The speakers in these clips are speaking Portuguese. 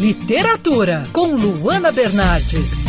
Literatura com Luana Bernardes.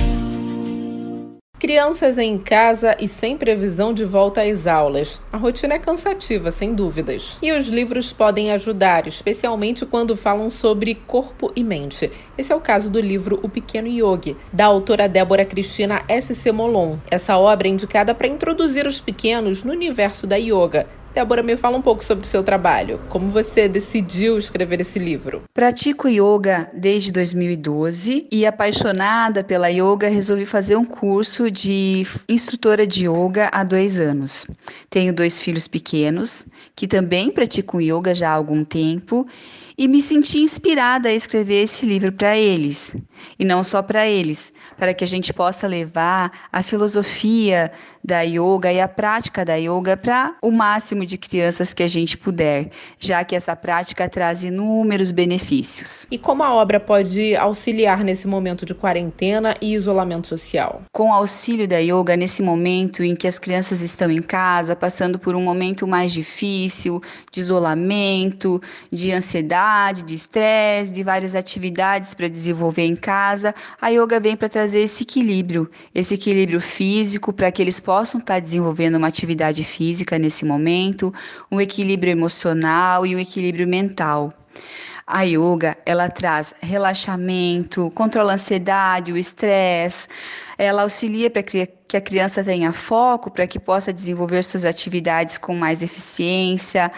Crianças em casa e sem previsão de volta às aulas. A rotina é cansativa, sem dúvidas. E os livros podem ajudar, especialmente quando falam sobre corpo e mente. Esse é o caso do livro O Pequeno Yogi, da autora Débora Cristina S.C. Molon. Essa obra é indicada para introduzir os pequenos no universo da yoga, Débora, me fala um pouco sobre o seu trabalho. Como você decidiu escrever esse livro? Pratico yoga desde 2012 e, apaixonada pela yoga, resolvi fazer um curso de instrutora de yoga há dois anos. Tenho dois filhos pequenos que também praticam yoga já há algum tempo e me senti inspirada a escrever esse livro para eles. E não só para eles, para que a gente possa levar a filosofia da yoga e a prática da yoga para o máximo de crianças que a gente puder, já que essa prática traz inúmeros benefícios. E como a obra pode auxiliar nesse momento de quarentena e isolamento social? Com o auxílio da yoga, nesse momento em que as crianças estão em casa, passando por um momento mais difícil, de isolamento, de ansiedade, de estresse, de várias atividades para desenvolver em casa, a yoga vem para trazer esse equilíbrio, esse equilíbrio físico para que eles possam estar tá desenvolvendo uma atividade física nesse momento, um equilíbrio emocional e um equilíbrio mental. A yoga, ela traz relaxamento, controla a ansiedade, o estresse, ela auxilia para que a criança tenha foco, para que possa desenvolver suas atividades com mais eficiência,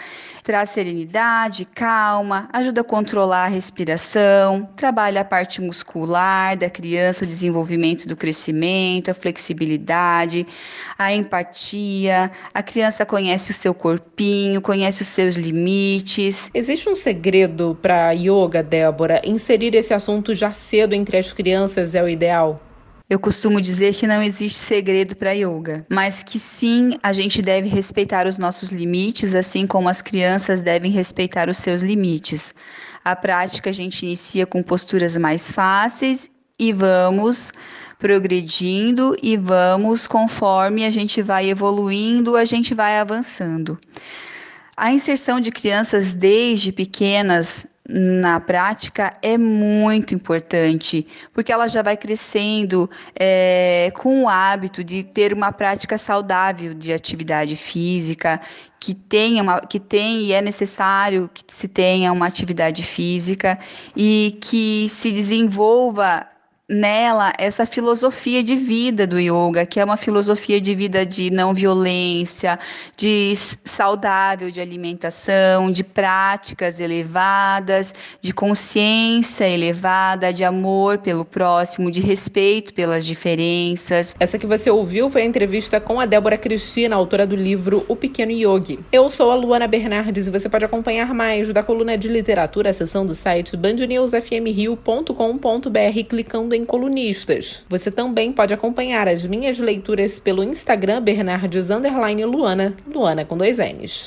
traz serenidade, calma, ajuda a controlar a respiração, trabalha a parte muscular da criança, o desenvolvimento do crescimento, a flexibilidade, a empatia. A criança conhece o seu corpinho, conhece os seus limites. Existe um segredo para yoga, Débora? Inserir esse assunto já cedo entre as crianças é o ideal? Eu costumo dizer que não existe segredo para yoga, mas que sim, a gente deve respeitar os nossos limites, assim como as crianças devem respeitar os seus limites. A prática a gente inicia com posturas mais fáceis e vamos progredindo e vamos conforme a gente vai evoluindo, a gente vai avançando. A inserção de crianças desde pequenas na prática é muito importante, porque ela já vai crescendo é, com o hábito de ter uma prática saudável de atividade física, que tenha uma, que tem e é necessário que se tenha uma atividade física e que se desenvolva nela essa filosofia de vida do yoga, que é uma filosofia de vida de não violência, de saudável de alimentação, de práticas elevadas, de consciência elevada, de amor pelo próximo, de respeito pelas diferenças. Essa que você ouviu foi a entrevista com a Débora Cristina, autora do livro O Pequeno Yogi. Eu sou a Luana Bernardes e você pode acompanhar mais da coluna de literatura, a seção do site bandnewsfmrio.com.br clicando em colunistas. Você também pode acompanhar as minhas leituras pelo Instagram Bernardes Luana, Luana com dois N's.